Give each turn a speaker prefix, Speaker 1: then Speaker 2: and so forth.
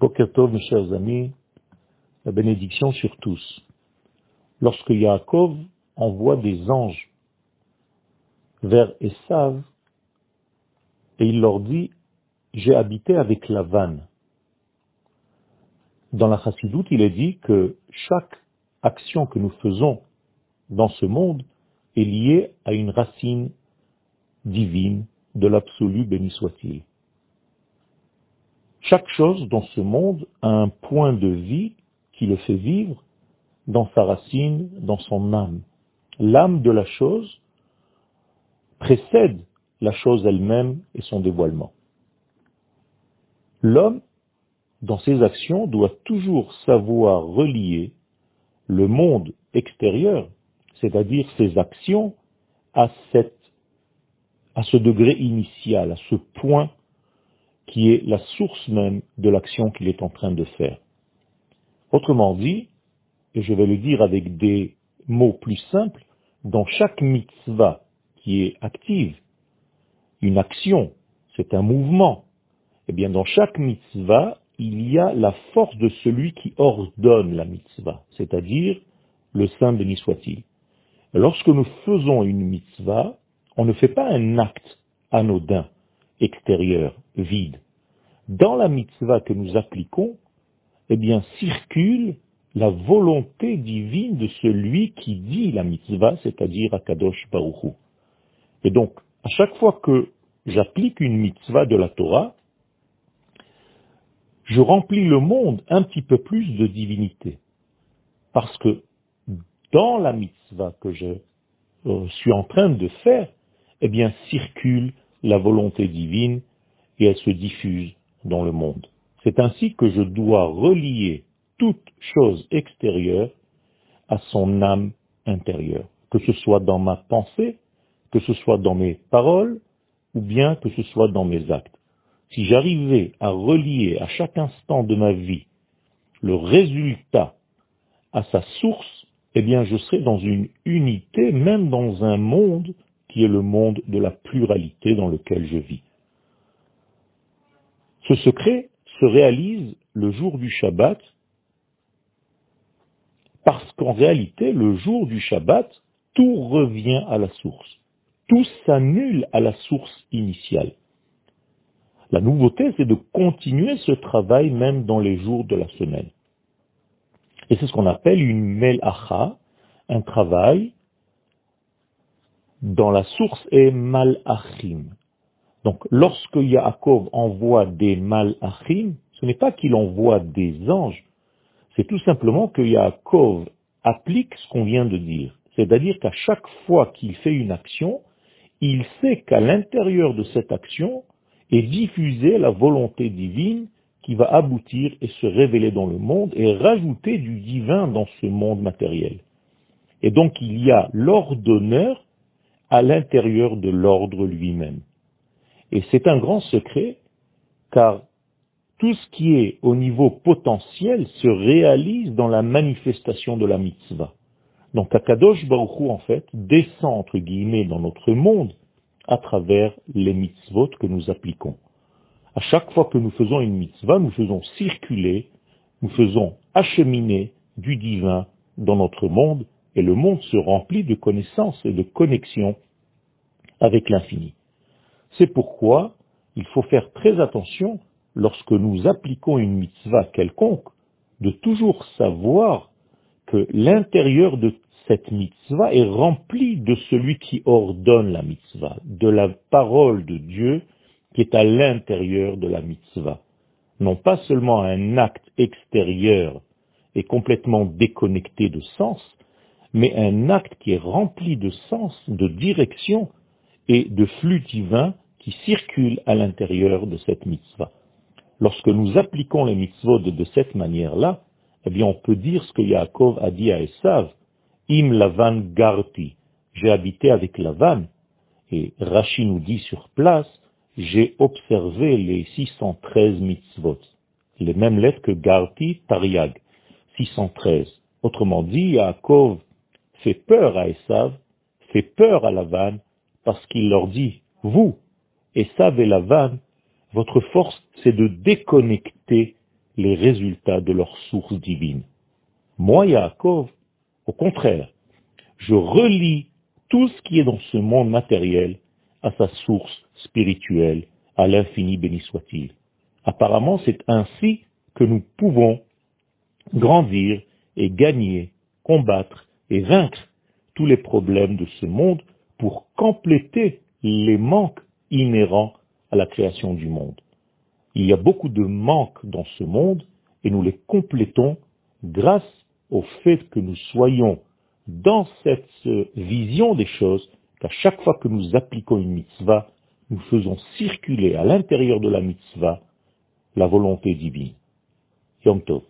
Speaker 1: Bokertov, mes chers amis, la bénédiction sur tous. Lorsque Yaakov envoie des anges vers Esav, et il leur dit, j'ai habité avec Lavan. Dans la chassidoute, il est dit que chaque action que nous faisons dans ce monde est liée à une racine divine de l'absolu, béni soit-il. Chaque chose dans ce monde a un point de vie qui le fait vivre dans sa racine, dans son âme. L'âme de la chose précède la chose elle-même et son dévoilement. L'homme, dans ses actions, doit toujours savoir relier le monde extérieur, c'est-à-dire ses actions, à, cette, à ce degré initial, à ce point qui est la source même de l'action qu'il est en train de faire. Autrement dit, et je vais le dire avec des mots plus simples, dans chaque mitzvah qui est active, une action, c'est un mouvement, eh bien dans chaque mitzvah, il y a la force de celui qui ordonne la mitzvah, c'est-à-dire le Saint béni soit-il. Lorsque nous faisons une mitzvah, on ne fait pas un acte anodin, extérieur, vide. Dans la mitzvah que nous appliquons, eh bien, circule la volonté divine de celui qui dit la mitzvah, c'est-à-dire Akadosh Baruchu. Et donc, à chaque fois que j'applique une mitzvah de la Torah, je remplis le monde un petit peu plus de divinité. Parce que dans la mitzvah que je euh, suis en train de faire, eh bien, circule la volonté divine et elle se diffuse dans le monde. C'est ainsi que je dois relier toute chose extérieure à son âme intérieure, que ce soit dans ma pensée, que ce soit dans mes paroles, ou bien que ce soit dans mes actes. Si j'arrivais à relier à chaque instant de ma vie le résultat à sa source, eh bien je serais dans une unité, même dans un monde qui est le monde de la pluralité dans lequel je vis. Ce secret se réalise le jour du Shabbat, parce qu'en réalité, le jour du Shabbat, tout revient à la source. Tout s'annule à la source initiale. La nouveauté, c'est de continuer ce travail même dans les jours de la semaine. Et c'est ce qu'on appelle une melacha, un travail dans la source est malachim. Donc, lorsque Yaakov envoie des malachim, ce n'est pas qu'il envoie des anges, c'est tout simplement que Yaakov applique ce qu'on vient de dire. C'est-à-dire qu'à chaque fois qu'il fait une action, il sait qu'à l'intérieur de cette action est diffusée la volonté divine qui va aboutir et se révéler dans le monde et rajouter du divin dans ce monde matériel. Et donc il y a l'ordonneur à l'intérieur de l'ordre lui-même. Et c'est un grand secret, car tout ce qui est au niveau potentiel se réalise dans la manifestation de la mitzvah. Donc Akadosh Baruch en fait, descend, entre guillemets, dans notre monde à travers les mitzvot que nous appliquons. À chaque fois que nous faisons une mitzvah, nous faisons circuler, nous faisons acheminer du divin dans notre monde, et le monde se remplit de connaissances et de connexions avec l'infini. C'est pourquoi il faut faire très attention lorsque nous appliquons une mitzvah quelconque, de toujours savoir que l'intérieur de cette mitzvah est rempli de celui qui ordonne la mitzvah, de la parole de Dieu qui est à l'intérieur de la mitzvah. Non pas seulement un acte extérieur et complètement déconnecté de sens, mais un acte qui est rempli de sens, de direction et de flux divin qui circulent à l'intérieur de cette mitzvah. Lorsque nous appliquons les mitzvot de cette manière-là, eh bien on peut dire ce que Yaakov a dit à Esav, Im Lavan Garti, j'ai habité avec Lavan, et Rashi nous dit sur place, j'ai observé les 613 mitzvot, les mêmes lettres que Garti Tariag, 613. Autrement dit, Yaakov fait peur à Esav, fait peur à Lavan, parce qu'il leur dit, vous, Esav et Lavan, votre force, c'est de déconnecter les résultats de leur source divine. Moi, Yaakov, au contraire, je relie tout ce qui est dans ce monde matériel à sa source spirituelle, à l'infini béni soit-il. Apparemment, c'est ainsi que nous pouvons grandir et gagner, combattre et vaincre tous les problèmes de ce monde pour compléter les manques inhérents à la création du monde. Il y a beaucoup de manques dans ce monde et nous les complétons grâce au fait que nous soyons dans cette vision des choses qu'à chaque fois que nous appliquons une mitzvah, nous faisons circuler à l'intérieur de la mitzvah la volonté divine. Yom Tov.